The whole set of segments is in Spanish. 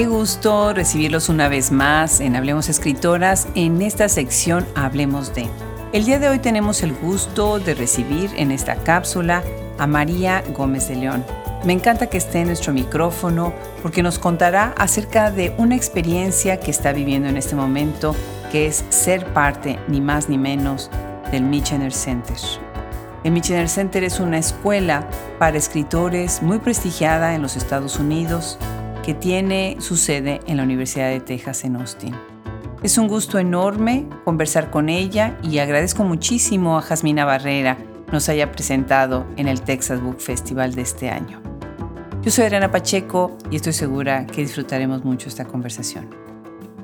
qué gusto recibirlos una vez más en Hablemos Escritoras en esta sección Hablemos de. El día de hoy tenemos el gusto de recibir en esta cápsula a María Gómez de León. Me encanta que esté en nuestro micrófono porque nos contará acerca de una experiencia que está viviendo en este momento, que es ser parte, ni más ni menos, del Michener Center. El Michener Center es una escuela para escritores muy prestigiada en los Estados Unidos que tiene su sede en la Universidad de Texas en Austin. Es un gusto enorme conversar con ella y agradezco muchísimo a Jasmina Barrera nos haya presentado en el Texas Book Festival de este año. Yo soy Adriana Pacheco y estoy segura que disfrutaremos mucho esta conversación.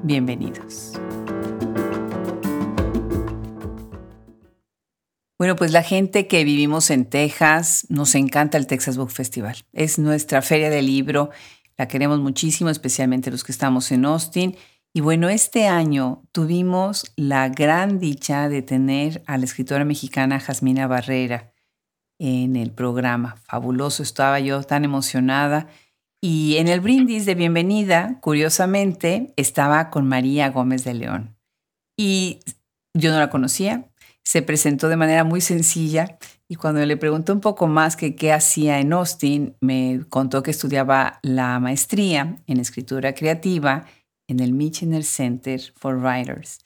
Bienvenidos. Bueno, pues la gente que vivimos en Texas nos encanta el Texas Book Festival. Es nuestra feria de libro, la queremos muchísimo, especialmente los que estamos en Austin y bueno, este año tuvimos la gran dicha de tener a la escritora mexicana Jasmina Barrera en el programa. Fabuloso, estaba yo tan emocionada. Y en el brindis de bienvenida, curiosamente, estaba con María Gómez de León. Y yo no la conocía, se presentó de manera muy sencilla y cuando le pregunté un poco más qué hacía en Austin, me contó que estudiaba la maestría en escritura creativa en el Michener Center for Writers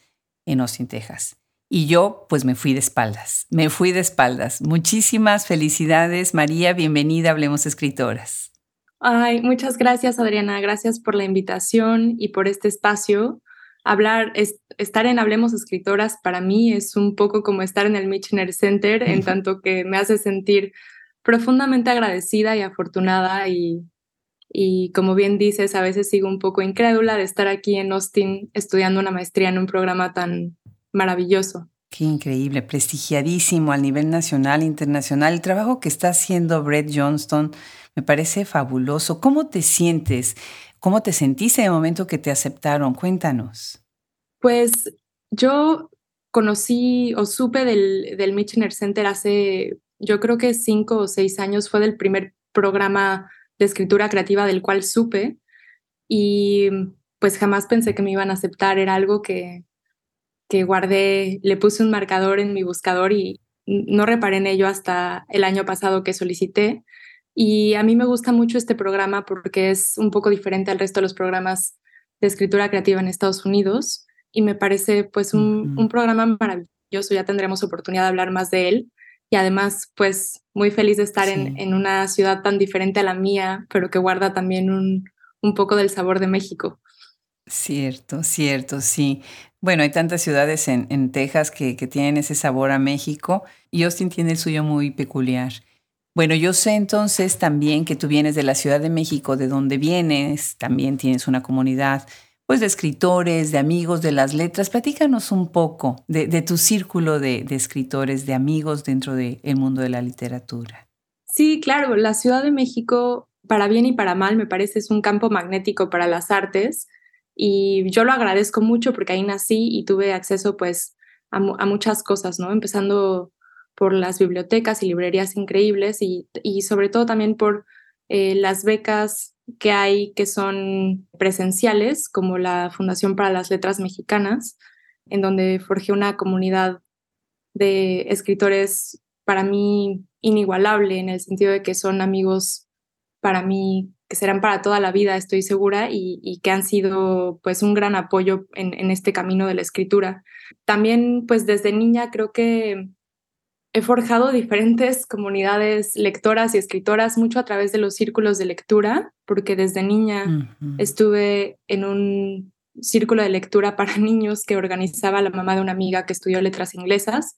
en Austin, Texas. Y yo pues me fui de espaldas, me fui de espaldas. Muchísimas felicidades, María, bienvenida, Hablemos Escritoras. Ay, muchas gracias, Adriana, gracias por la invitación y por este espacio. Hablar, estar en Hablemos Escritoras para mí es un poco como estar en el Michener Center, en tanto que me hace sentir profundamente agradecida y afortunada y y como bien dices, a veces sigo un poco incrédula de estar aquí en Austin estudiando una maestría en un programa tan maravilloso. Qué increíble, prestigiadísimo a nivel nacional, internacional. El trabajo que está haciendo Brett Johnston me parece fabuloso. ¿Cómo te sientes? ¿Cómo te sentiste en el momento que te aceptaron? Cuéntanos. Pues yo conocí o supe del, del Michener Center hace, yo creo que cinco o seis años. Fue del primer programa de escritura creativa del cual supe y pues jamás pensé que me iban a aceptar. Era algo que, que guardé, le puse un marcador en mi buscador y no reparé en ello hasta el año pasado que solicité. Y a mí me gusta mucho este programa porque es un poco diferente al resto de los programas de escritura creativa en Estados Unidos y me parece pues un, un programa maravilloso. Ya tendremos oportunidad de hablar más de él y además pues muy feliz de estar en, en, una ciudad tan diferente a la mía, pero que guarda también un, un poco del sabor de México. Cierto, cierto, sí. Bueno, hay tantas ciudades en, en Texas que, que, tienen ese sabor a México y Austin tiene el suyo muy peculiar. Bueno, yo sé entonces también que tú vienes de la Ciudad de México, de donde vienes, también tienes una comunidad pues de escritores, de amigos de las letras. Platícanos un poco de, tu círculo de, escritores, de amigos dentro del mundo de la literatura. Sí, claro, la Ciudad de México, para bien y para mal, me parece es un campo magnético para las artes y yo lo agradezco mucho porque ahí nací y tuve acceso pues a, muchas cosas, ¿no? Empezando por las bibliotecas y librerías increíbles y, sobre todo también por eh, las becas que hay que son presenciales, como la Fundación para las Letras Mexicanas, en donde forjé una comunidad de escritores para mí inigualable, en el sentido de que son amigos para mí que serán para toda la vida, estoy segura, y, que han sido pues un gran apoyo en, en, este camino de la escritura. También pues desde niña creo que he forjado diferentes comunidades lectoras y escritoras mucho a través de los círculos de lectura, porque desde niña estuve en un círculo de lectura para niños que organizaba la mamá de una amiga que estudió letras inglesas.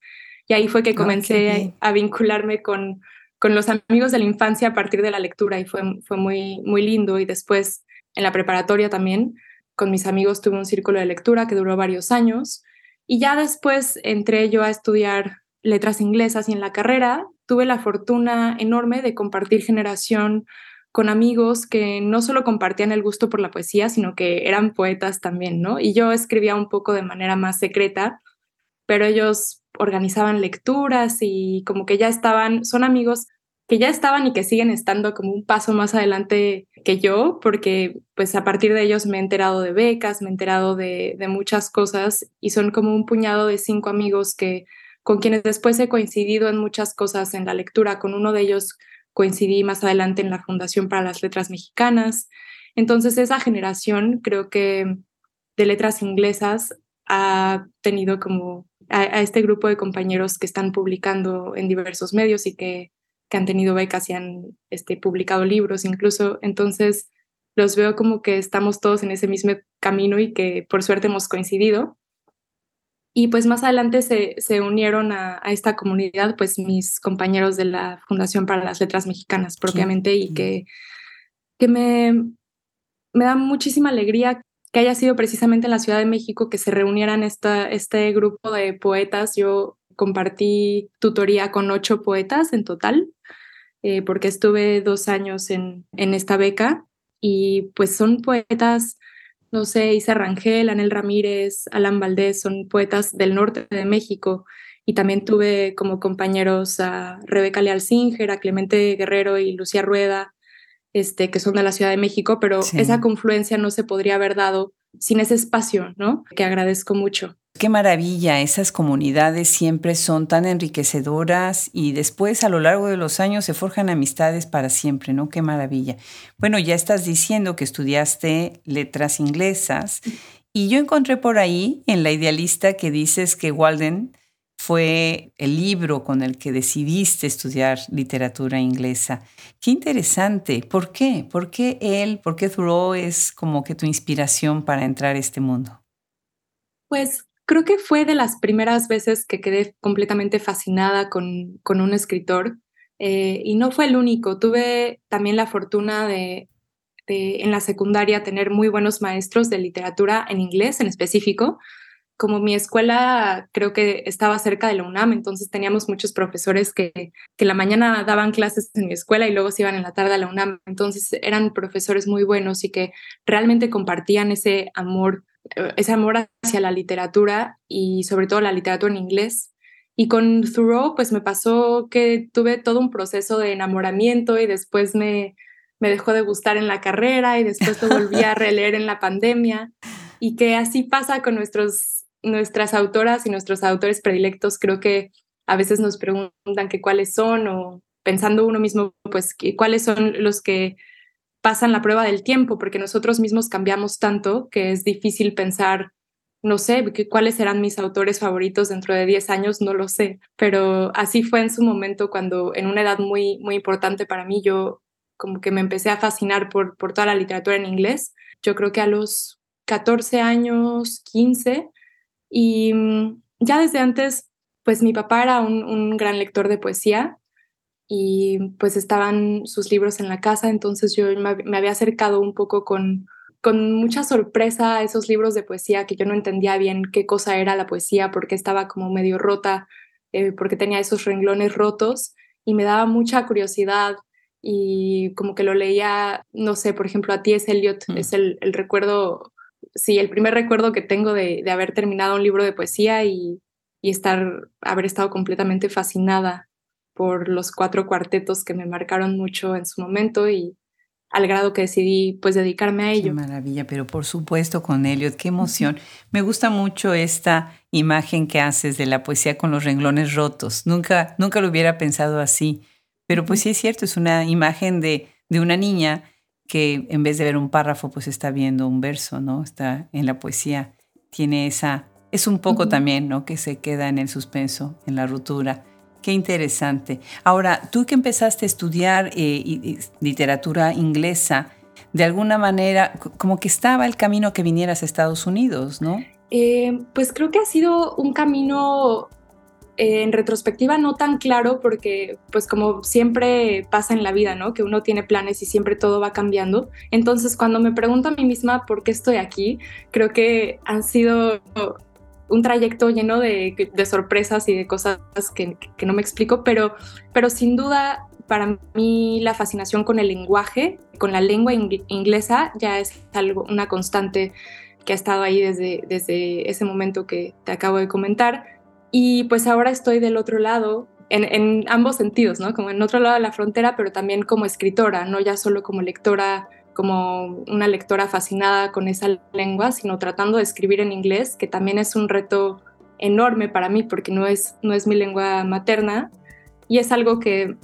Y ahí fue que ah, comencé a vincularme con, con los amigos de la infancia a partir de la lectura y fue, fue muy, muy lindo. Y después en la preparatoria también, con mis amigos tuve un círculo de lectura que duró varios años. Y ya después entré yo a estudiar letras inglesas y en la carrera tuve la fortuna enorme de compartir generación con amigos que no solo compartían el gusto por la poesía, sino que eran poetas también, ¿no? Y yo escribía un poco de manera más secreta, pero ellos organizaban lecturas y como que ya estaban, son amigos que ya estaban y que siguen estando como un paso más adelante que yo, porque pues a partir de ellos me he enterado de becas, me he enterado de, de muchas cosas y son como un puñado de cinco amigos que con quienes después he coincidido en muchas cosas en la lectura. Con uno de ellos coincidí más adelante en la Fundación para las Letras Mexicanas. Entonces esa generación creo que de letras inglesas ha tenido como a, este grupo de compañeros que están publicando en diversos medios y que, que han tenido becas y han este, publicado libros incluso. Entonces los veo como que estamos todos en ese mismo camino y que por suerte hemos coincidido. Y pues más adelante se, se unieron a, a, esta comunidad, pues mis compañeros de la Fundación para las Letras Mexicanas propiamente y que, que me, me da muchísima alegría que haya sido precisamente en la Ciudad de México que se reunieran esta, este grupo de poetas. Yo compartí tutoría con ocho poetas en total, eh, porque estuve dos años en, en esta beca y pues son poetas no sé, Isa Rangel, Anel Ramírez, Alan Valdés, son poetas del norte de México. Y también tuve como compañeros a Rebeca Leal Singer, a Clemente Guerrero y Lucía Rueda, este, que son de la Ciudad de México, pero esa confluencia no se podría haber dado sin ese espacio, ¿no? Que agradezco mucho. Qué maravilla, esas comunidades siempre son tan enriquecedoras y después a lo largo de los años se forjan amistades para siempre, ¿no? Qué maravilla. Bueno, ya estás diciendo que estudiaste letras inglesas y yo encontré por ahí en la idealista que dices que Walden fue el libro con el que decidiste estudiar literatura inglesa. Qué interesante. ¿Por qué? ¿Por qué él, por qué Thoreau es como que tu inspiración para entrar a este mundo? Pues creo que fue de las primeras veces que quedé completamente fascinada con, con un escritor eh, y no fue el único. Tuve también la fortuna de, de, en la secundaria tener muy buenos maestros de literatura en inglés en específico. Como mi escuela creo que estaba cerca de la UNAM, entonces teníamos muchos profesores que, que la mañana daban clases en mi escuela y luego se iban en la tarde a la UNAM. Entonces eran profesores muy buenos y que realmente compartían ese amor ese amor hacia la literatura y sobre todo la literatura en inglés. Y con Thoreau, pues me pasó que tuve todo un proceso de enamoramiento y después me, me dejó de gustar en la carrera y después lo volví a releer en la pandemia. Y que así pasa con nuestros, nuestras autoras y nuestros autores predilectos. Creo que a veces nos preguntan que cuáles son o pensando uno mismo, pues cuáles son los que pasan la prueba del tiempo, porque nosotros mismos cambiamos tanto que es difícil pensar, no sé, cuáles serán mis autores favoritos dentro de 10 años, no lo sé, pero así fue en su momento cuando en una edad muy, muy importante para mí, yo como que me empecé a fascinar por, por toda la literatura en inglés. Yo creo que a los 14 años, 15, y mm, ya desde antes, pues mi papá era un, un gran lector de poesía y pues estaban sus libros en la casa, entonces yo me, había acercado un poco con, con mucha sorpresa a esos libros de poesía que yo no entendía bien qué cosa era la poesía, porque estaba como medio rota, eh, porque tenía esos renglones rotos y me daba mucha curiosidad y como que lo leía, no sé, por ejemplo, a T.S. Eliot mm. es el, el, recuerdo, sí, el primer recuerdo que tengo de, de haber terminado un libro de poesía y, y estar, haber estado completamente fascinada por los cuatro cuartetos que me marcaron mucho en su momento y al grado que decidí pues dedicarme a ello. Qué maravilla, pero por supuesto con Elliot, qué emoción. Me gusta mucho esta imagen que haces de la poesía con los renglones rotos. Nunca, nunca lo hubiera pensado así, pero pues sí es cierto, es una imagen de, de una niña que en vez de ver un párrafo pues está viendo un verso, ¿no? Está en la poesía, tiene esa, es un poco también, ¿no? Que se queda en el suspenso, en la ruptura Qué interesante. Ahora, tú que empezaste a estudiar eh, literatura inglesa, de alguna manera, como que estaba el camino que vinieras a Estados Unidos, ¿no? Eh, pues creo que ha sido un camino eh, en retrospectiva no tan claro porque pues como siempre pasa en la vida, ¿no? Que uno tiene planes y siempre todo va cambiando. Entonces cuando me pregunto a mí misma por qué estoy aquí, creo que han sido un trayecto lleno de, sorpresas y de cosas que, no me explico, pero, pero sin duda para mí la fascinación con el lenguaje, con la lengua inglesa, ya es algo, una constante que ha estado ahí desde, desde ese momento que te acabo de comentar. Y pues ahora estoy del otro lado, en, ambos sentidos, ¿no? Como en otro lado de la frontera, pero también como escritora, no ya solo como lectora, como una lectora fascinada con esa lengua, sino tratando de escribir en inglés, que también es un reto enorme para mí porque no es, no es mi lengua materna. Y es algo que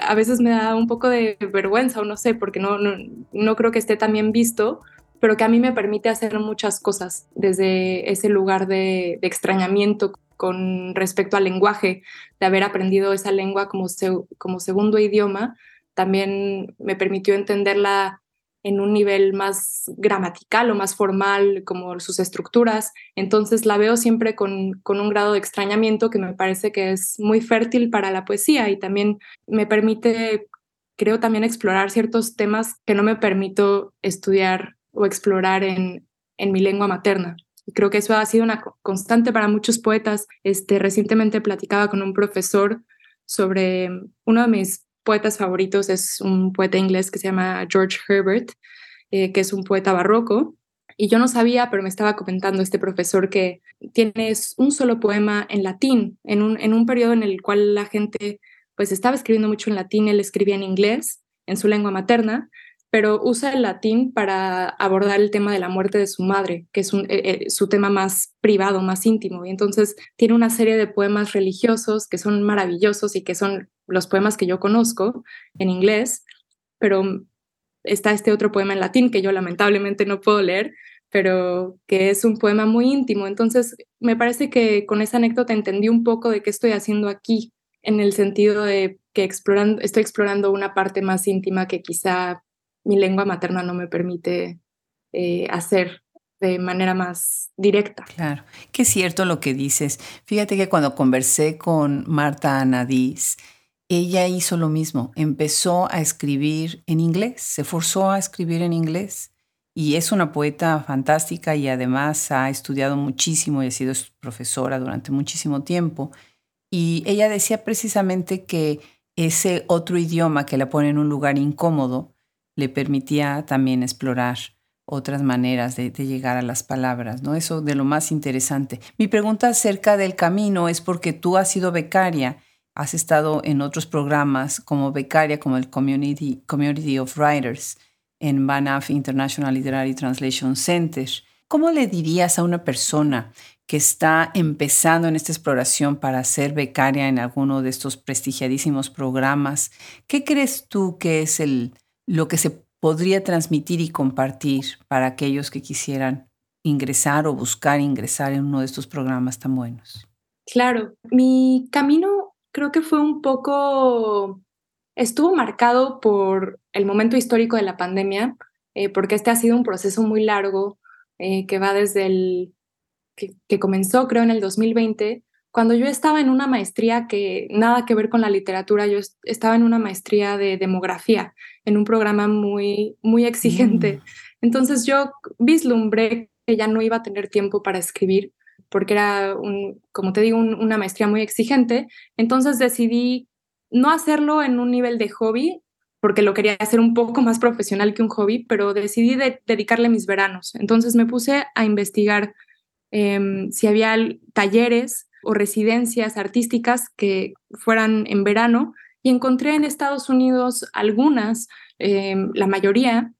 a veces me da un poco de vergüenza o no sé, porque no, no, creo que esté tan bien visto, pero que a mí me permite hacer muchas cosas desde ese lugar de, de extrañamiento con respecto al lenguaje, de haber aprendido esa lengua como, como segundo idioma, también me permitió entenderla en un nivel más gramatical o más formal, como sus estructuras. Entonces la veo siempre con, con, un grado de extrañamiento que me parece que es muy fértil para la poesía y también me permite, creo, también explorar ciertos temas que no me permito estudiar o explorar en, en mi lengua materna. Creo que eso ha sido una constante para muchos poetas. Este, recientemente platicaba con un profesor sobre uno de mis poetas favoritos, es un poeta inglés que se llama George Herbert, eh, que es un poeta barroco. Y yo no sabía, pero me estaba comentando este profesor que tiene un solo poema en latín, en un, en un periodo en el cual la gente pues estaba escribiendo mucho en latín, él escribía en inglés, en su lengua materna, pero usa el latín para abordar el tema de la muerte de su madre, que es eh, eh, su tema más privado, más íntimo. Y entonces tiene una serie de poemas religiosos que son maravillosos y que son los poemas que yo conozco en inglés, pero está este otro poema en latín que yo lamentablemente no puedo leer, pero que es un poema muy íntimo. Entonces, me parece que con esa anécdota entendí un poco de qué estoy haciendo aquí, en el sentido de que explorando, estoy explorando una parte más íntima que quizá mi lengua materna no me permite eh, hacer de manera más directa. Claro, que es cierto lo que dices. Fíjate que cuando conversé con Marta Anadís, ella hizo lo mismo, empezó a escribir en inglés, se forzó a escribir en inglés y es una poeta fantástica y además ha estudiado muchísimo y ha sido profesora durante muchísimo tiempo. Y ella decía precisamente que ese otro idioma que la pone en un lugar incómodo, le permitía también explorar otras maneras de, llegar a las palabras, ¿no? Eso de lo más interesante. Mi pregunta acerca del camino es porque tú has sido becaria, has estado en otros programas como becaria, como el Community, Community of Writers en Banff International Literary Translation Center. ¿Cómo le dirías a una persona que está empezando en esta exploración para ser becaria en alguno de estos prestigiadísimos programas? ¿Qué crees tú que es el, lo que se podría transmitir y compartir para aquellos que quisieran ingresar o buscar ingresar en uno de estos programas tan buenos? Claro, mi camino creo que fue un poco, estuvo marcado por el momento histórico de la pandemia, eh, porque este ha sido un proceso muy largo eh, que va desde el, que, que comenzó creo en el 2020 cuando yo estaba en una maestría que nada que ver con la literatura, yo estaba en una maestría de demografía, en un programa muy, muy exigente. Mm. Entonces yo vislumbré que ya no iba a tener tiempo para escribir, porque era, un, como te digo, una maestría muy exigente. Entonces decidí no hacerlo en un nivel de hobby, porque lo quería hacer un poco más profesional que un hobby, pero decidí dedicarle mis veranos. Entonces me puse a investigar em, si había talleres o residencias artísticas que fueran en verano y encontré en Estados Unidos algunas, em, la mayoría,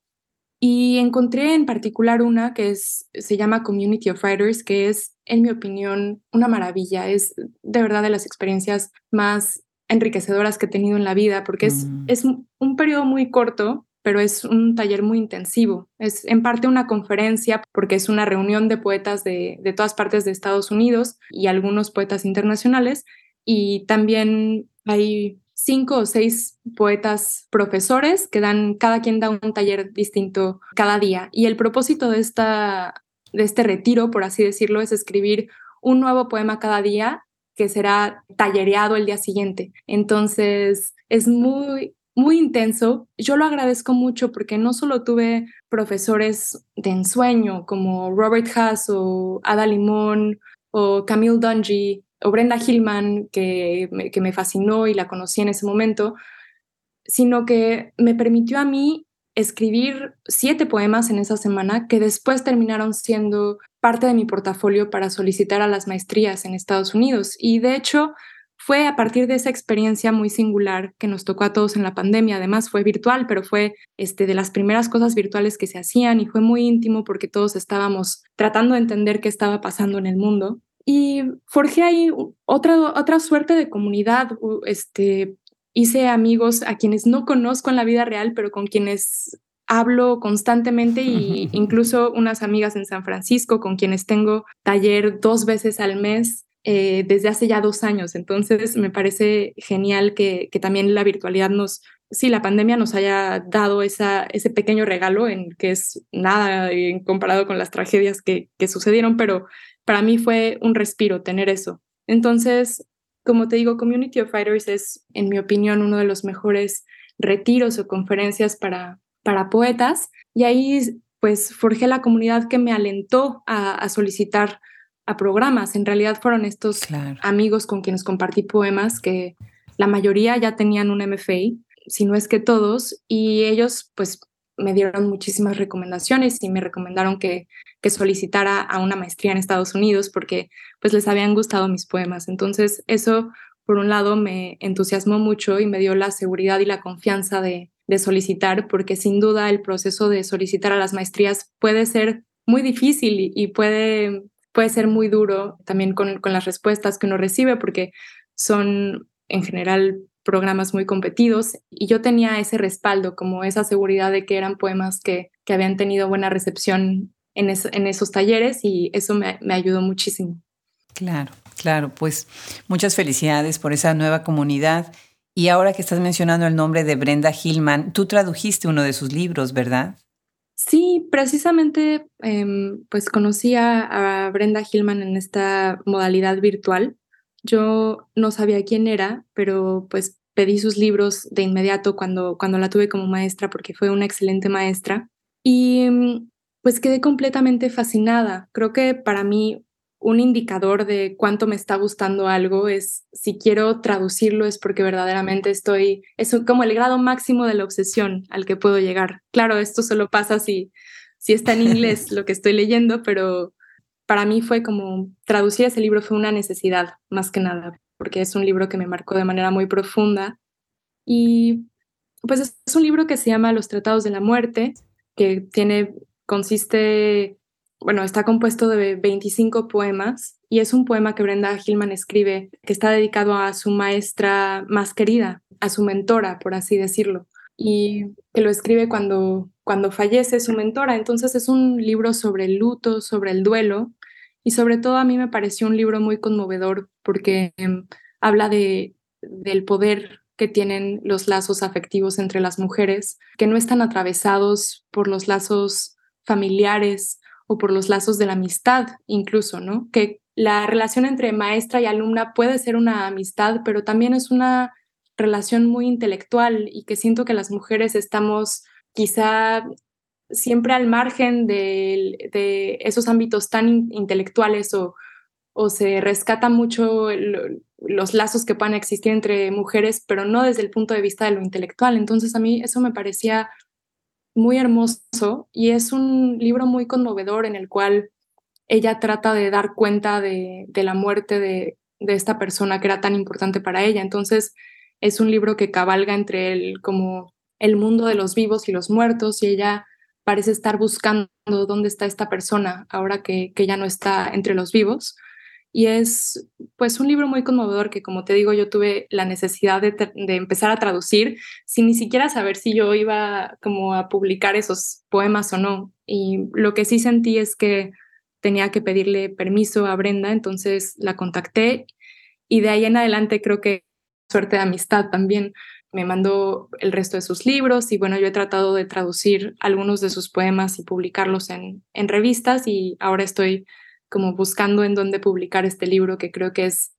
y encontré en particular una que es, se llama Community of Writers, que es, en mi opinión, una maravilla. Es de verdad de las experiencias más enriquecedoras que he tenido en la vida, porque es, mm. es un periodo muy corto, pero es un taller muy intensivo. Es en parte una conferencia porque es una reunión de poetas de, todas partes de Estados Unidos y algunos poetas internacionales. Y también hay cinco o seis poetas profesores que dan, cada quien da un taller distinto cada día. Y el propósito de, esta, de este retiro, por así decirlo, es escribir un nuevo poema cada día que será tallereado el día siguiente. Entonces, es muy muy intenso. Yo lo agradezco mucho porque no solo tuve profesores de ensueño como Robert Haas o Ada Limón o Camille Dungy o Brenda Hillman, que que me fascinó y la conocí en ese momento, sino que me permitió a mí escribir siete poemas en esa semana que después terminaron siendo parte de mi portafolio para solicitar a las maestrías en Estados Unidos. Y de hecho, fue a partir de esa experiencia muy singular que nos tocó a todos en la pandemia. Además fue virtual, pero fue este, de las primeras cosas virtuales que se hacían y fue muy íntimo porque todos estábamos tratando de entender qué estaba pasando en el mundo. Y forjé ahí otra, otra suerte de comunidad. Este, hice amigos a quienes no conozco en la vida real, pero con quienes hablo constantemente y incluso unas amigas en San Francisco con quienes tengo taller dos veces al mes eh, desde hace ya dos años. Entonces, me parece genial que, también la virtualidad nos, sí, la pandemia nos haya dado esa, ese pequeño regalo en que es nada en comparado con las tragedias que, que sucedieron, pero para mí fue un respiro tener eso. Entonces, como te digo, Community of Fighters es, en mi opinión, uno de los mejores retiros o conferencias para, para poetas. Y ahí, pues, forjé la comunidad que me alentó a solicitar a programas. En realidad fueron estos amigos con quienes compartí poemas que la mayoría ya tenían un MFA, si no es que todos, y ellos pues me dieron muchísimas recomendaciones y me recomendaron que, que solicitara a una maestría en Estados Unidos porque pues les habían gustado mis poemas. Entonces eso por un lado me entusiasmó mucho y me dio la seguridad y la confianza de, de solicitar porque sin duda el proceso de solicitar a las maestrías puede ser muy difícil y puede puede ser muy duro también con, con las respuestas que uno recibe porque son en general programas muy competidos y yo tenía ese respaldo, como esa seguridad de que eran poemas que, que habían tenido buena recepción en, en esos talleres y eso me, me, ayudó muchísimo. Claro, claro, pues muchas felicidades por esa nueva comunidad. Y ahora que estás mencionando el nombre de Brenda Hillman, tú tradujiste uno de sus libros, ¿verdad? Precisamente em, pues conocí a, Brenda Hillman en esta modalidad virtual. Yo no sabía quién era, pero pues pedí sus libros de inmediato cuando, cuando la tuve como maestra porque fue una excelente maestra y pues quedé completamente fascinada. Creo que para mí un indicador de cuánto me está gustando algo es si quiero traducirlo es porque verdaderamente estoy, es como el grado máximo de la obsesión al que puedo llegar. Claro, esto solo pasa si, si está en inglés lo que estoy leyendo, pero para mí fue como traducir ese libro fue una necesidad más que nada, porque es un libro que me marcó de manera muy profunda. Y pues es un libro que se llama Los Tratados de la Muerte, que tiene, consiste bueno, está compuesto de 25 poemas y es un poema que Brenda Hillman escribe que está dedicado a su maestra más querida, a su mentora, por así decirlo, y que lo escribe cuando, cuando fallece su mentora. Entonces es un libro sobre el luto, sobre el duelo y sobre todo a mí me pareció un libro muy conmovedor porque em, habla de, del poder que tienen los lazos afectivos entre las mujeres, que no están atravesados por los lazos familiares o por los lazos de la amistad incluso, ¿no? Que la relación entre maestra y alumna puede ser una amistad, pero también es una relación muy intelectual y que siento que las mujeres estamos quizá siempre al margen de, esos ámbitos tan intelectuales o, o se rescata mucho los lazos que puedan existir entre mujeres, pero no desde el punto de vista de lo intelectual. Entonces a mí eso me parecía muy hermoso y es un libro muy conmovedor en el cual ella trata de dar cuenta de, la muerte de, esta persona que era tan importante para ella. Entonces es un libro que cabalga entre el, como el mundo de los vivos y los muertos y ella parece estar buscando dónde está esta persona ahora que, ya no está entre los vivos y es pues un libro muy conmovedor que como te digo yo tuve la necesidad de, empezar a traducir sin ni siquiera saber si yo iba como a publicar esos poemas o no. Y lo que sí sentí es que tenía que pedirle permiso a Brenda entonces la contacté y de ahí en adelante creo que suerte de amistad también. Me mandó el resto de sus libros y bueno, yo he tratado de traducir algunos de sus poemas y publicarlos en, en revistas y ahora estoy como buscando en dónde publicar este libro que creo que es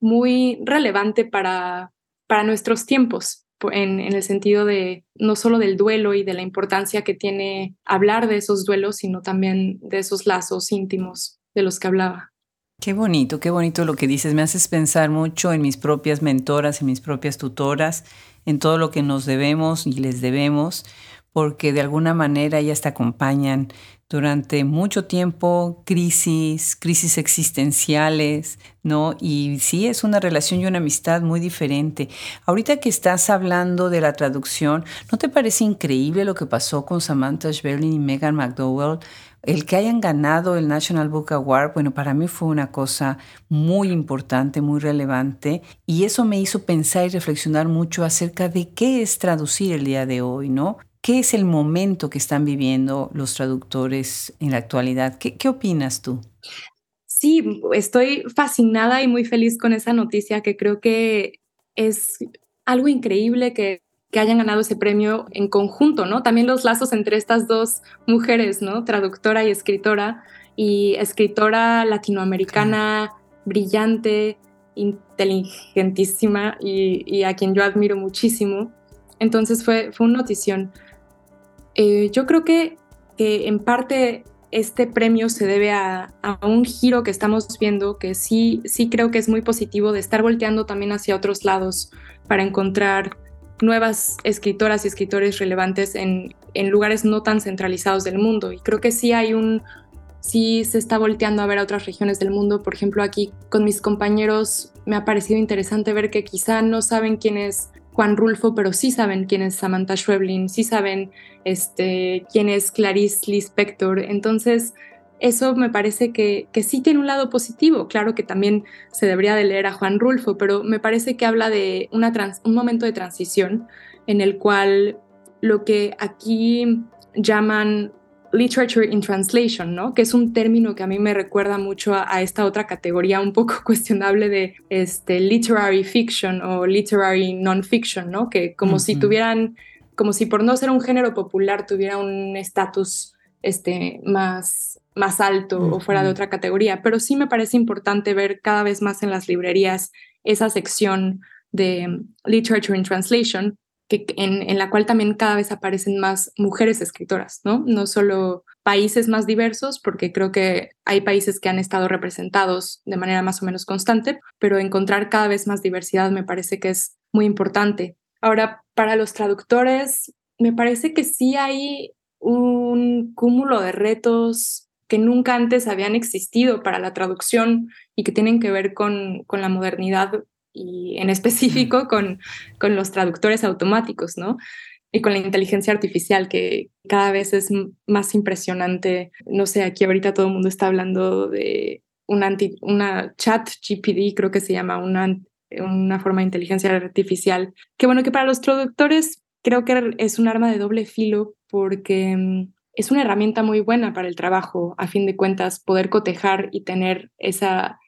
muy relevante para, para nuestros tiempos, en, en, el sentido de no solo del duelo y de la importancia que tiene hablar de esos duelos, sino también de esos lazos íntimos de los que hablaba. Qué bonito, qué bonito lo que dices. Me haces pensar mucho en mis propias mentoras, en mis propias tutoras, en todo lo que nos debemos y les debemos, porque de alguna manera ellas te acompañan durante mucho tiempo, crisis, crisis existenciales, ¿no? Y sí, es una relación y una amistad muy diferente. Ahorita que estás hablando de la traducción, ¿no te parece increíble lo que pasó con Samantha Schweblin y Megan McDowell? El que hayan ganado el National Book Award, bueno, para mí fue una cosa muy importante, muy relevante, y eso me hizo pensar y reflexionar mucho acerca de qué es traducir el día de hoy, ¿no? ¿Qué es el momento que están viviendo los traductores en la actualidad? ¿Qué, opinas tú? Sí, estoy fascinada y muy feliz con esa noticia que creo que es algo increíble que, hayan ganado ese premio en conjunto, ¿no? También los lazos entre estas dos mujeres, ¿no? Traductora y escritora, y escritora latinoamericana, brillante, inteligentísima y, y, a quien yo admiro muchísimo. Entonces fue, fue una notición. Eh, yo creo que, en parte este premio se debe a, un giro que estamos viendo, que sí, sí creo que es muy positivo de estar volteando también hacia otros lados para encontrar nuevas escritoras y escritores relevantes en, en lugares no tan centralizados del mundo. Y creo que sí hay un, sí se está volteando a ver a otras regiones del mundo. Por ejemplo, aquí con mis compañeros me ha parecido interesante ver que quizá no saben quién es Juan Rulfo, pero sí saben quién es Samantha Schweblin, sí saben este, quién es Clarice Lispector. Entonces, eso me parece que, que, sí tiene un lado positivo. Claro que también se debería de leer a Juan Rulfo, pero me parece que habla de una un momento de transición en el cual lo que aquí llaman literature in translation, ¿no? Que es un término que a mí me recuerda mucho a, esta otra categoría un poco cuestionable de este, literary fiction o literary non-fiction, ¿no? Que como si tuvieran, como si por no ser un género popular tuviera un estatus este, más, más alto o fuera de otra categoría. Pero sí me parece importante ver cada vez más en las librerías esa sección de literature in translation en, la cual también cada vez aparecen más mujeres escritoras, ¿no? No solo países más diversos, porque creo que hay países que han estado representados de manera más o menos constante, pero encontrar cada vez más diversidad me parece que es muy importante. Ahora, para los traductores, me parece que sí hay un cúmulo de retos que nunca antes habían existido para la traducción y que tienen que ver con, con la modernidad y en específico con, con los traductores automáticos, ¿no? Y con la inteligencia artificial, que cada vez es más impresionante. No sé, aquí ahorita todo el mundo está hablando de una, anti, una chat GPD, creo que se llama, una, una forma de inteligencia artificial. Que bueno, que para los traductores creo que es un arma de doble filo porque mm, es una herramienta muy buena para el trabajo, a fin de cuentas, poder cotejar y tener esa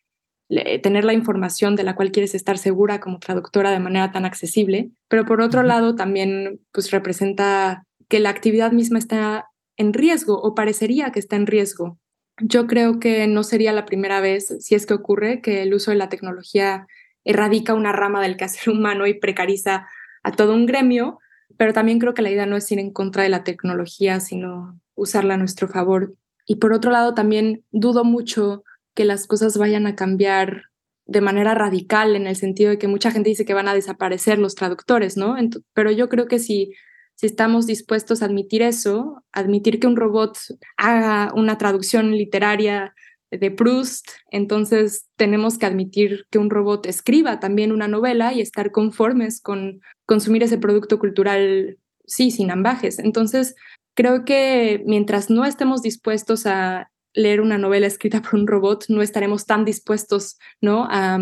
tener la información de la cual quieres estar segura como traductora de manera tan accesible, pero por otro lado también pues representa que la actividad misma está en riesgo o parecería que está en riesgo. Yo creo que no sería la primera vez, si es que ocurre, que el uso de la tecnología erradica una rama del quehacer humano y precariza a todo un gremio, pero también creo que la idea no es ir en contra de la tecnología, sino usarla a nuestro favor. Y por otro lado, también dudo mucho que las cosas vayan a cambiar de manera radical en el sentido de que mucha gente dice que van a desaparecer los traductores, ¿no? pero yo creo que si, si estamos dispuestos a admitir eso, admitir que un robot haga una traducción literaria de Proust, entonces tenemos que admitir que un robot escriba también una novela y estar conformes con consumir ese producto cultural, sí, sin ambajes. Entonces, creo que mientras no estemos dispuestos a leer una novela escrita por un robot, no estaremos tan dispuestos ¿no? a,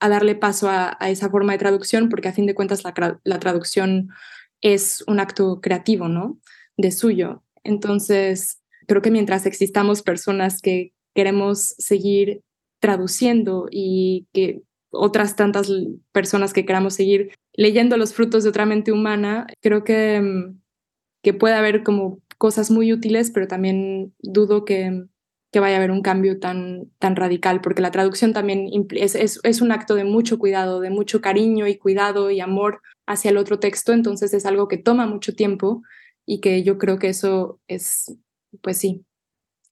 darle paso a, esa forma de traducción, porque a fin de cuentas la, traducción es un acto creativo, ¿no? De suyo. Entonces, creo que mientras existamos personas que queremos seguir traduciendo y que otras tantas personas que queramos seguir leyendo los frutos de otra mente humana, creo que, que puede haber como cosas muy útiles, pero también dudo que, que vaya a haber un cambio tan, tan radical, porque la traducción también es, es, un acto de mucho cuidado, de mucho cariño y cuidado y amor hacia el otro texto, entonces es algo que toma mucho tiempo y que yo creo que eso es, pues sí,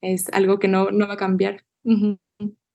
es algo que no, no va a cambiar.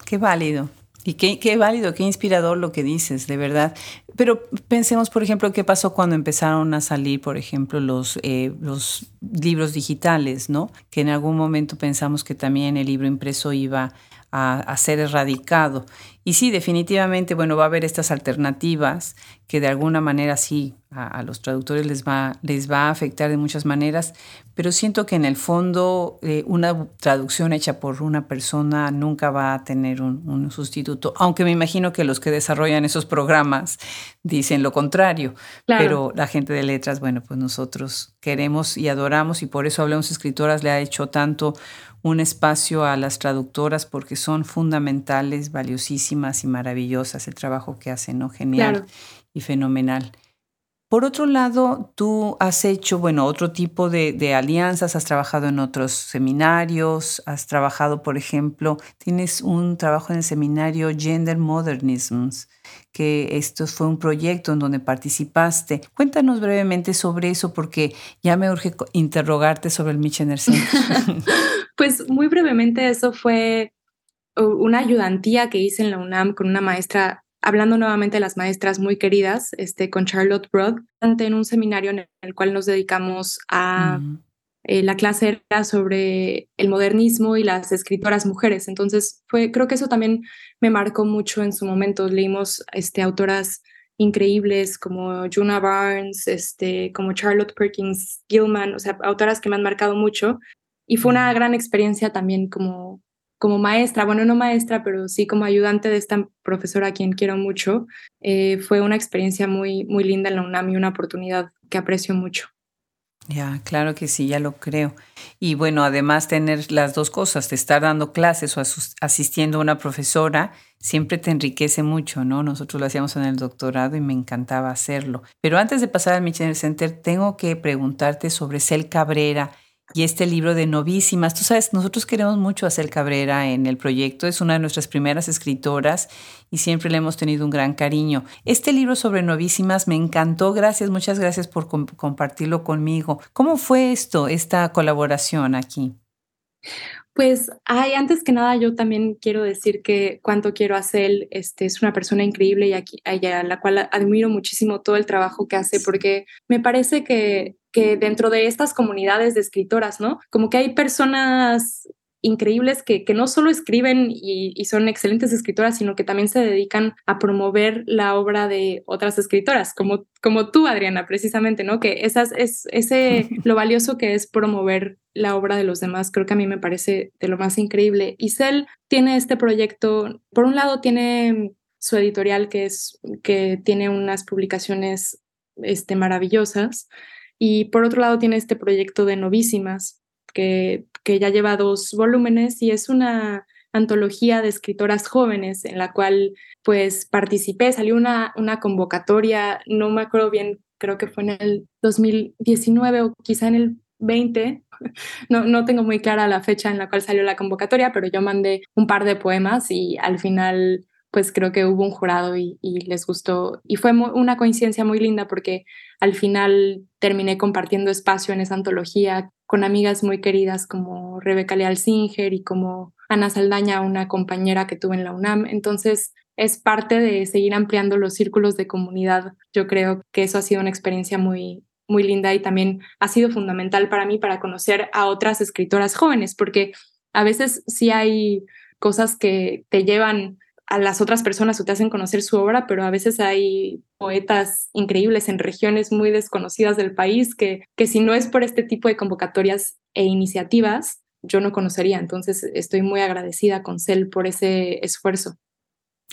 Qué válido. Y qué, qué, válido, qué inspirador lo que dices, de verdad. Pero pensemos, por ejemplo, qué pasó cuando empezaron a salir, por ejemplo, los, eh, los libros digitales, ¿no? Que en algún momento pensamos que también el libro impreso iba a, ser erradicado. Y sí, definitivamente, bueno, va a haber estas alternativas que de alguna manera sí a, los traductores les va, les va a afectar de muchas maneras, pero siento que en el fondo eh, una traducción hecha por una persona nunca va a tener un, sustituto, aunque me imagino que los que desarrollan esos programas dicen lo contrario, pero la gente de letras, bueno, pues nosotros queremos y adoramos y por eso Hablemos Escritoras le ha hecho tanto un espacio a las traductoras porque son fundamentales, valiosísimas y maravillosas el trabajo que hacen, ¿no? Genial y fenomenal. Por otro lado, tú has hecho, bueno, otro tipo de, alianzas, has trabajado en otros seminarios, has trabajado, por ejemplo, tienes un trabajo en el seminario Gender Modernisms, que esto fue un proyecto en donde participaste. Cuéntanos brevemente sobre eso porque ya me urge interrogarte sobre el Michener Center. pues muy brevemente eso fue una ayudantía que hice en la UNAM con una maestra hablando nuevamente de las maestras muy queridas, este, con Charlotte Broad, en un seminario en el cual nos dedicamos a... Eh, la clase era sobre el modernismo y las escritoras mujeres. Entonces, fue, creo que eso también me marcó mucho en su momento. Leímos este, autoras increíbles como Juna Barnes, este, como Charlotte Perkins Gilman, o sea, autoras que me han marcado mucho. Y fue una gran experiencia también como como maestra, bueno, no maestra, pero sí como ayudante de esta profesora a quien quiero mucho, eh, fue una experiencia muy, muy linda en la UNAM y una oportunidad que aprecio mucho. Ya, claro que sí, ya lo creo. Y bueno, además tener las dos cosas, de estar dando clases o asistiendo a una profesora, siempre te enriquece mucho, ¿no? Nosotros lo hacíamos en el doctorado y me encantaba hacerlo. Pero antes de pasar al Michener Center, tengo que preguntarte sobre Cel Cabrera y este libro de novísimas. Tú sabes, nosotros queremos mucho a Cel Cabrera en el proyecto, es una de nuestras primeras escritoras y siempre le hemos tenido un gran cariño. Este libro sobre novísimas me encantó, gracias, muchas gracias por compartirlo conmigo. ¿Cómo fue esto, esta colaboración aquí? Pues, ay, antes que nada, yo también quiero decir que cuánto quiero hacer, este, es una persona increíble y aquí, a la cual admiro muchísimo todo el trabajo que hace, porque me parece que que dentro de estas comunidades de escritoras, ¿no? Como que hay personas increíbles que, que no solo escriben y, son excelentes escritoras, sino que también se dedican a promover la obra de otras escritoras, como, como tú, Adriana, precisamente, ¿no? Que esas, es ese, lo valioso que es promover la obra de los demás, creo que a mí me parece de lo más increíble. Y Cel tiene este proyecto, por un lado tiene su editorial que es que tiene unas publicaciones este, maravillosas y por otro lado tiene este proyecto de novísimas, que, que ya lleva dos volúmenes y es una antología de escritoras jóvenes en la cual pues participé, salió una, una convocatoria, no me acuerdo bien, creo que fue en el 2019 o quizá en el 20, no, no tengo muy clara la fecha en la cual salió la convocatoria, pero yo mandé un par de poemas y al final pues creo que hubo un jurado y, les gustó. Y fue una coincidencia muy linda porque al final terminé compartiendo espacio en esa antología con amigas muy queridas como Rebeca Leal Singer y como Ana Saldaña, una compañera que tuve en la UNAM. Entonces es parte de seguir ampliando los círculos de comunidad. Yo creo que eso ha sido una experiencia muy, muy linda y también ha sido fundamental para mí para conocer a otras escritoras jóvenes, porque a veces sí hay cosas que te llevan a las otras personas o te hacen conocer su obra, pero a veces hay poetas increíbles en regiones muy desconocidas del país que, que si no es por este tipo de convocatorias e iniciativas, yo no conocería. Entonces estoy muy agradecida con Cel por ese esfuerzo.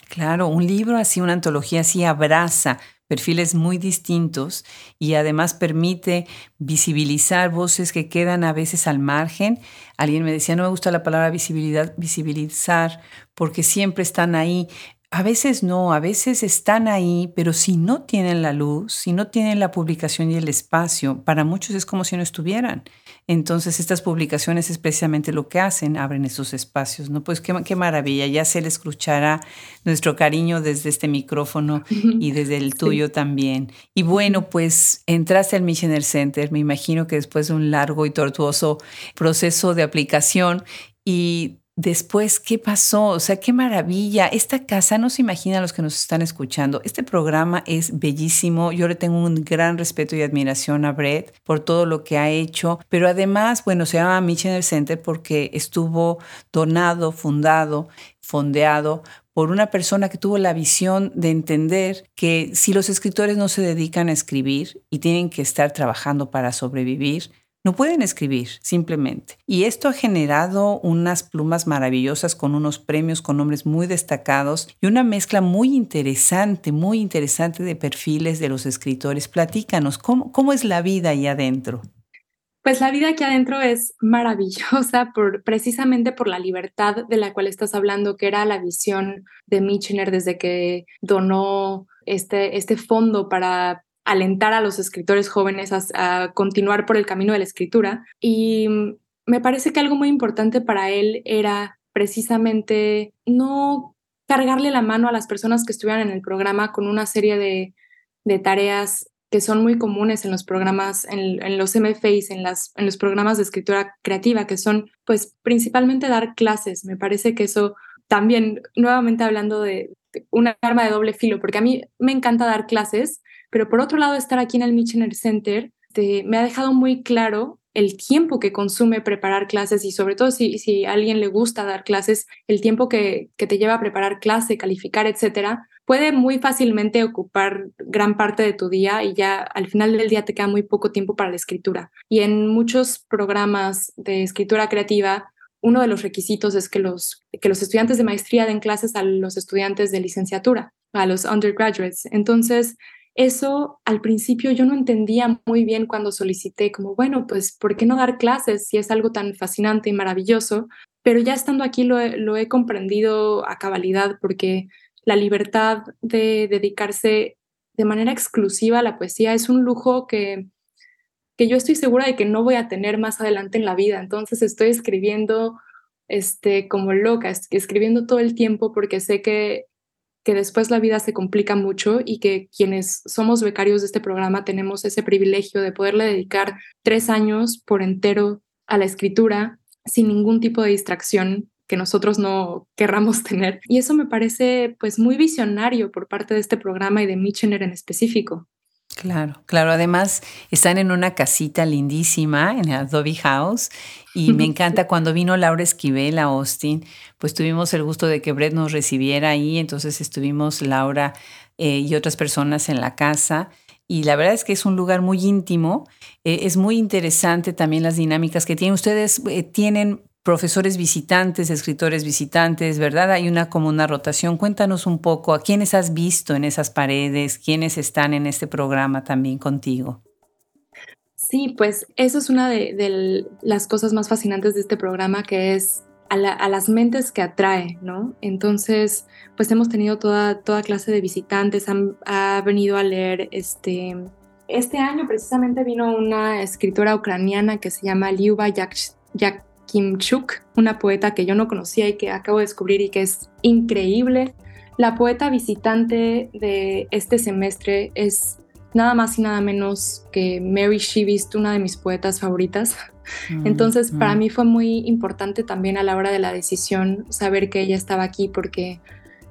Claro, un libro así, una antología así abraza perfiles muy distintos y además permite visibilizar voces que quedan a veces al margen. Alguien me decía, no me gusta la palabra visibilidad, visibilizar, porque siempre están ahí. A veces no, a veces están ahí, pero si no tienen la luz, si no tienen la publicación y el espacio, para muchos es como si no estuvieran. Entonces estas publicaciones es precisamente lo que hacen, abren esos espacios, ¿no? Pues qué, qué maravilla, ya se le escuchará nuestro cariño desde este micrófono y desde el tuyo también. Y bueno, pues entraste al Missioner Center, me imagino que después de un largo y tortuoso proceso de aplicación y Después, ¿qué pasó? O sea, qué maravilla. Esta casa, no se imagina los que nos están escuchando. Este programa es bellísimo. Yo le tengo un gran respeto y admiración a Brett por todo lo que ha hecho. Pero además, bueno, se llama Michener Center porque estuvo donado, fundado, fondeado por una persona que tuvo la visión de entender que si los escritores no se dedican a escribir y tienen que estar trabajando para sobrevivir, no pueden escribir simplemente. Y esto ha generado unas plumas maravillosas con unos premios con nombres muy destacados y una mezcla muy interesante, muy interesante de perfiles de los escritores. Platícanos, ¿cómo, cómo es la vida ahí adentro? Pues la vida aquí adentro es maravillosa precisamente por la libertad de la cual estás hablando, que era la visión de Michener desde que donó este, este fondo para alentar a los escritores jóvenes a, continuar por el camino de la escritura. Y me parece que algo muy importante para él era precisamente no cargarle la mano a las personas que estuvieran en el programa con una serie de, tareas que son muy comunes en los programas, en, los MFAs, en, los programas de escritura creativa, que son pues principalmente dar clases. Me parece que eso también, nuevamente hablando de una arma de doble filo, porque a mí me encanta dar clases, pero por otro lado, estar aquí en el Michener Center me ha dejado muy claro el tiempo que consume preparar clases y sobre todo si, si a alguien le gusta dar clases, el tiempo que, que te lleva a preparar clase, calificar, etcétera, puede muy fácilmente ocupar gran parte de tu día y ya al final del día te queda muy poco tiempo para la escritura. Y en muchos programas de escritura creativa, uno de los requisitos es que los, que los estudiantes de maestría den clases a los estudiantes de licenciatura, a los undergraduates. Entonces, eso al principio yo no entendía muy bien cuando solicité, como, bueno, pues, ¿por qué no dar clases si es algo tan fascinante y maravilloso? Pero ya estando aquí lo he, comprendido a cabalidad porque la libertad de dedicarse de manera exclusiva a la poesía es un lujo que, que yo estoy segura de que no voy a tener más adelante en la vida. Entonces estoy escribiendo este, como loca, escribiendo todo el tiempo porque sé que que después la vida se complica mucho y que quienes somos becarios de este programa tenemos ese privilegio de poderle dedicar tres años por entero a la escritura sin ningún tipo de distracción que nosotros no querramos tener. Y eso me parece pues muy visionario por parte de este programa y de Michener en específico. Claro, claro. Además, están en una casita lindísima en el Adobe House y me encanta cuando vino Laura Esquivel a Austin, pues tuvimos el gusto de que Brett nos recibiera ahí, entonces estuvimos Laura eh, y otras personas en la casa y la verdad es que es un lugar muy íntimo, eh, es muy interesante también las dinámicas que tienen. Ustedes eh, tienen profesores visitantes, escritores visitantes, ¿verdad? Hay una como una rotación. Cuéntanos un poco a quiénes has visto en esas paredes, quiénes están en este programa también contigo. Sí, pues eso es una de, las cosas más fascinantes de este programa, que es a, las mentes que atrae, ¿no? Entonces, pues hemos tenido toda, toda clase de visitantes, han ha venido a leer este... Este año precisamente vino una escritora ucraniana que se llama Liuba Yak, Yak Kim Chuk, una poeta que yo no conocía y que acabo de descubrir y que es increíble. La poeta visitante de este semestre es nada más y nada menos que Mary Shivist, una de mis poetas favoritas. Mm, Entonces, para mm. mí fue muy importante también a la hora de la decisión saber que ella estaba aquí porque,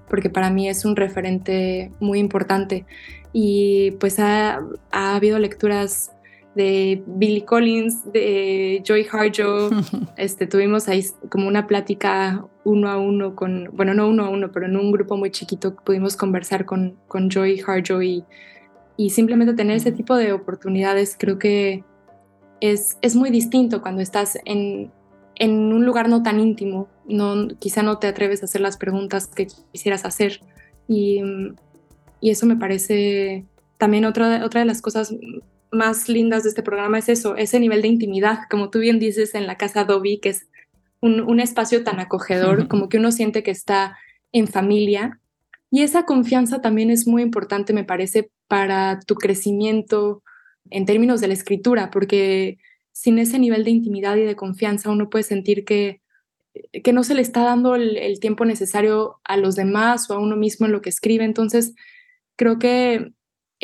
porque para mí es un referente muy importante. Y pues ha, ha habido lecturas de Billy Collins, de Joy Harjo. este, tuvimos ahí como una plática uno a uno con, bueno, no uno a uno, pero en un grupo muy chiquito pudimos conversar con, con Joy Harjo y, y simplemente tener ese tipo de oportunidades creo que es, es muy distinto cuando estás en, en un lugar no tan íntimo, no, quizá no te atreves a hacer las preguntas que quisieras hacer y, y eso me parece también otra, otra de las cosas más lindas de este programa es eso, ese nivel de intimidad, como tú bien dices en la casa Dobby, que es un, espacio tan acogedor, como que uno siente que está en familia. Y esa confianza también es muy importante, me parece, para tu crecimiento en términos de la escritura, porque sin ese nivel de intimidad y de confianza uno puede sentir que, que no se le está dando el, el tiempo necesario a los demás o a uno mismo en lo que escribe. Entonces, creo que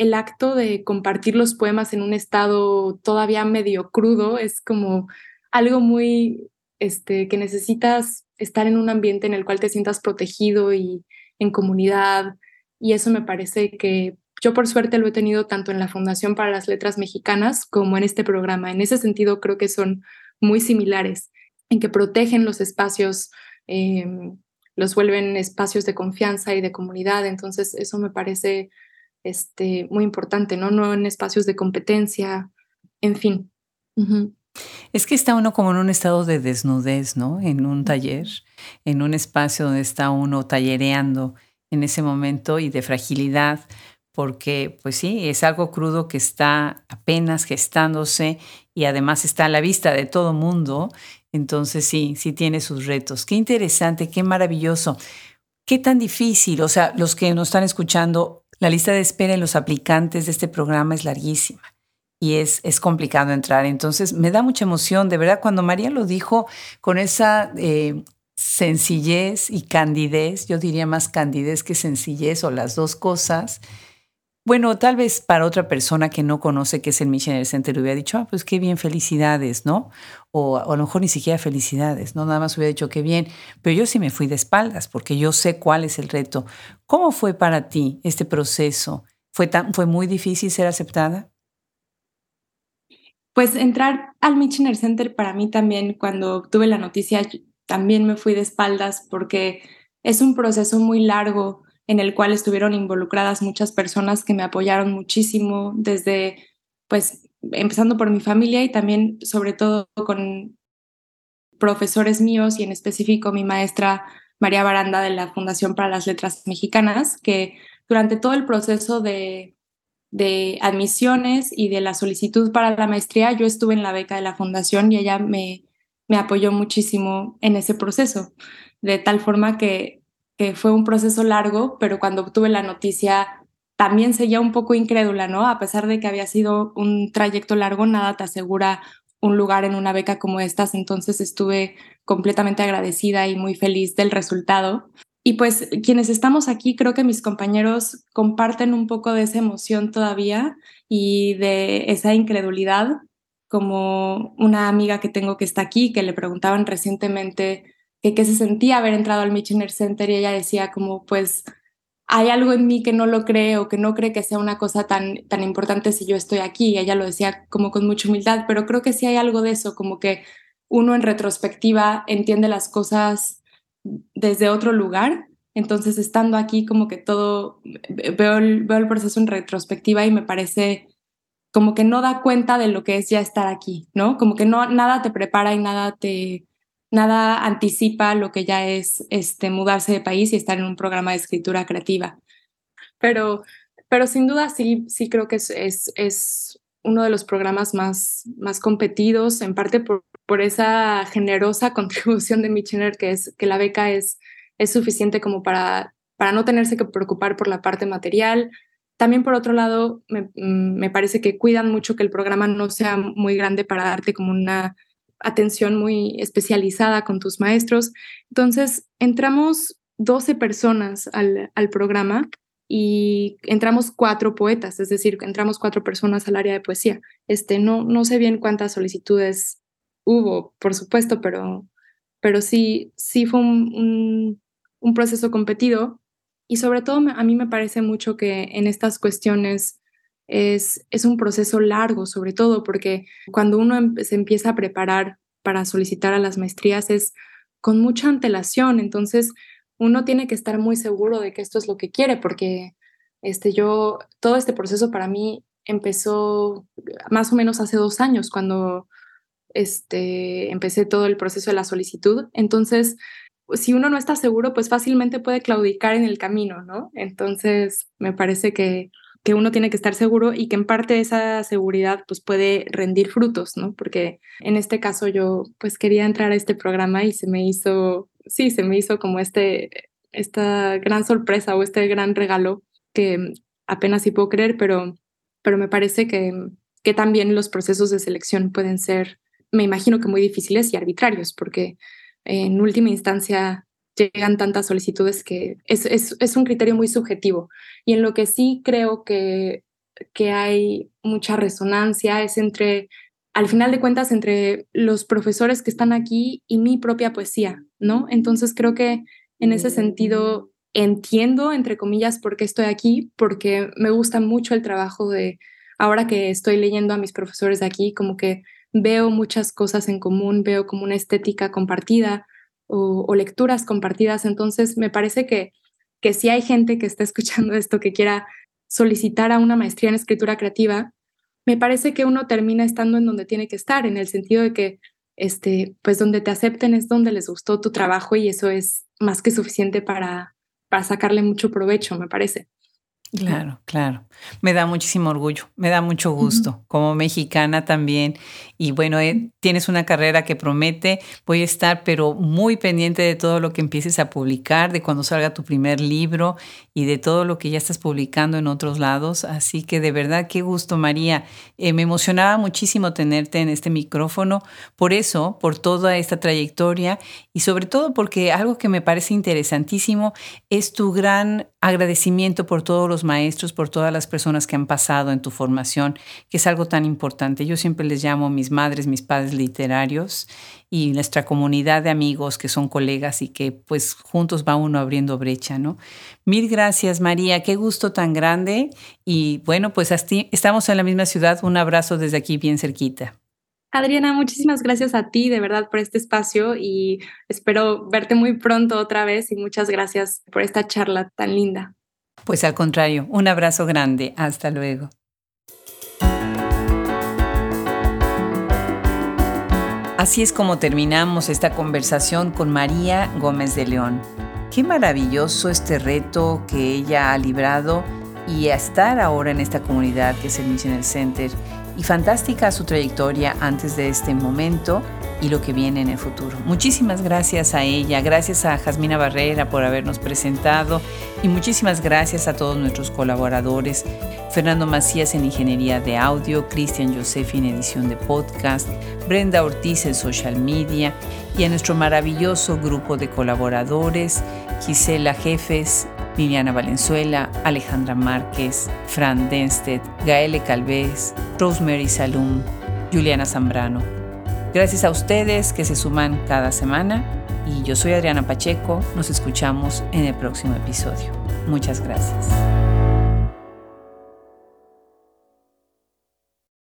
el acto de compartir los poemas en un estado todavía medio crudo es como algo muy, este, que necesitas estar en un ambiente en el cual te sientas protegido y en comunidad. Y eso me parece que yo por suerte lo he tenido tanto en la Fundación para las Letras Mexicanas como en este programa. En ese sentido creo que son muy similares, en que protegen los espacios, em, los vuelven espacios de confianza y de comunidad. Entonces eso me parece este, muy importante, ¿no? No en espacios de competencia, en fin. Es que está uno como en un estado de desnudez, ¿no? En un taller, en un espacio donde está uno tallereando en ese momento y de fragilidad, porque pues sí, es algo crudo que está apenas gestándose y además está a la vista de todo mundo. Entonces sí, sí tiene sus retos. Qué interesante, qué maravilloso. Qué tan difícil, o sea, los que nos están escuchando, la lista de espera en los aplicantes de este programa es larguísima y es, es complicado entrar. Entonces, me da mucha emoción, de verdad, cuando María lo dijo con esa eh, sencillez y candidez, yo diría más candidez que sencillez o las dos cosas. Bueno, tal vez para otra persona que no conoce qué es el Missionary Center hubiera dicho, ah, pues qué bien, felicidades, ¿no? O, a lo mejor ni siquiera felicidades, ¿no? Nada más hubiera dicho qué bien, pero yo sí me fui de espaldas porque yo sé cuál es el reto. ¿Cómo fue para ti este proceso? ¿Fue, tan, fue muy difícil ser aceptada? Pues entrar al Michener Center para mí también, cuando tuve la noticia, también me fui de espaldas porque es un proceso muy largo en el cual estuvieron involucradas muchas personas que me apoyaron muchísimo desde, pues, empezando por mi familia y también, sobre todo, con profesores míos y en específico mi maestra María Baranda de la Fundación para las Letras Mexicanas, que durante todo el proceso de de admisiones y de la solicitud para la maestría, yo estuve en la beca de la fundación y ella me, me apoyó muchísimo en ese proceso, de tal forma que, fue un proceso largo, pero cuando obtuve la noticia también seguía un poco incrédula, ¿no? A pesar de que había sido un trayecto largo, nada te asegura un lugar en una beca como estas, entonces estuve completamente agradecida y muy feliz del resultado. Y pues quienes estamos aquí, creo que mis compañeros comparten un poco de esa emoción todavía y de esa incredulidad, como una amiga que tengo que está aquí, que le preguntaban recientemente que qué se sentía haber entrado al Michener Center y ella decía como pues hay algo en mí que no lo cree o que no cree que sea una cosa tan, tan importante si yo estoy aquí. Y ella lo decía como con mucha humildad, pero creo que sí hay algo de eso, como que uno en retrospectiva entiende las cosas desde otro lugar. Entonces, estando aquí, como que todo, veo el, veo el proceso en retrospectiva y me parece como que no da cuenta de lo que es ya estar aquí, ¿no? Como que no, nada te prepara y nada te, nada anticipa lo que ya es este, mudarse de país y estar en un programa de escritura creativa. Pero, pero sin duda sí, sí creo que es, es, es uno de los programas más, más competidos, en parte por, por esa generosa contribución de Michener, que es que la beca es, es suficiente como para, para no tenerse que preocupar por la parte material. También por otro lado, me, me parece que cuidan mucho que el programa no sea muy grande para darte como una atención muy especializada con tus maestros. Entonces, entramos 12 personas al, al programa y entramos cuatro poetas, es decir, entramos cuatro personas al área de poesía. Este, no, no sé bien cuántas solicitudes hubo, por supuesto, pero, pero sí, sí fue un, un, proceso competido y sobre todo a mí me parece mucho que en estas cuestiones es, es un proceso largo, sobre todo porque cuando uno em, se empieza a preparar para solicitar a las maestrías es con mucha antelación, entonces uno tiene que estar muy seguro de que esto es lo que quiere, porque este, yo, todo este proceso para mí empezó más o menos hace dos años, cuando este, empecé todo el proceso de la solicitud. Entonces, si uno no está seguro, pues fácilmente puede claudicar en el camino, ¿no? Entonces, me parece que, que uno tiene que estar seguro y que en parte esa seguridad pues puede rendir frutos, ¿no? Porque en este caso yo pues quería entrar a este programa y se me hizo sí, se me hizo como este, esta gran sorpresa o este gran regalo que apenas sí puedo creer, pero, pero me parece que, que también los procesos de selección pueden ser, me imagino que muy difíciles y arbitrarios, porque en última instancia llegan tantas solicitudes que es, es, es, un criterio muy subjetivo. Y en lo que sí creo que, que hay mucha resonancia es entre al final de cuentas entre los profesores que están aquí y mi propia poesía, ¿no? Entonces creo que en ese sentido entiendo, entre comillas, por qué estoy aquí, porque me gusta mucho el trabajo de, ahora que estoy leyendo a mis profesores de aquí, como que veo muchas cosas en común, veo como una estética compartida o, lecturas compartidas, entonces me parece que, que si hay gente que está escuchando esto que quiera solicitar a una maestría en escritura creativa, me parece que uno termina estando en donde tiene que estar, en el sentido de que, este, pues donde te acepten es donde les gustó tu trabajo y eso es más que suficiente para, para sacarle mucho provecho, me parece. Claro, claro. Me da muchísimo orgullo, me da mucho gusto, como mexicana también. Y bueno, eh, tienes una carrera que promete, voy a estar pero muy pendiente de todo lo que empieces a publicar, de cuando salga tu primer libro y de todo lo que ya estás publicando en otros lados. Así que de verdad, qué gusto, María. Eh, me emocionaba muchísimo tenerte en este micrófono, por eso, por toda esta trayectoria y sobre todo porque algo que me parece interesantísimo es tu gran agradecimiento por todos los maestros, por todas las personas que han pasado en tu formación, que es algo tan importante. Yo siempre les llamo mis madres, mis padres literarios y nuestra comunidad de amigos que son colegas y que pues juntos va uno abriendo brecha, ¿no? Mil gracias María, qué gusto tan grande y bueno, pues estamos en la misma ciudad, un abrazo desde aquí bien cerquita. Adriana, muchísimas gracias a ti de verdad por este espacio y espero verte muy pronto otra vez y muchas gracias por esta charla tan linda. Pues al contrario, un abrazo grande. Hasta luego. Así es como terminamos esta conversación con María Gómez de León. Qué maravilloso este reto que ella ha librado y a estar ahora en esta comunidad que es el Missionary Center y fantástica su trayectoria antes de este momento y lo que viene en el futuro. Muchísimas gracias a ella, gracias a Jasmina Barrera por habernos presentado y muchísimas gracias a todos nuestros colaboradores, Fernando Macías en Ingeniería de Audio, Cristian Josefi en edición de podcast, Brenda Ortiz en Social Media y a nuestro maravilloso grupo de colaboradores, Gisela Jefes, Liliana Valenzuela, Alejandra Márquez, Fran Denstedt, Gaele Calvez, Rosemary Salum, Juliana Zambrano. Gracias a ustedes que se suman cada semana y yo soy Adriana Pacheco. Nos escuchamos en el próximo episodio. Muchas gracias.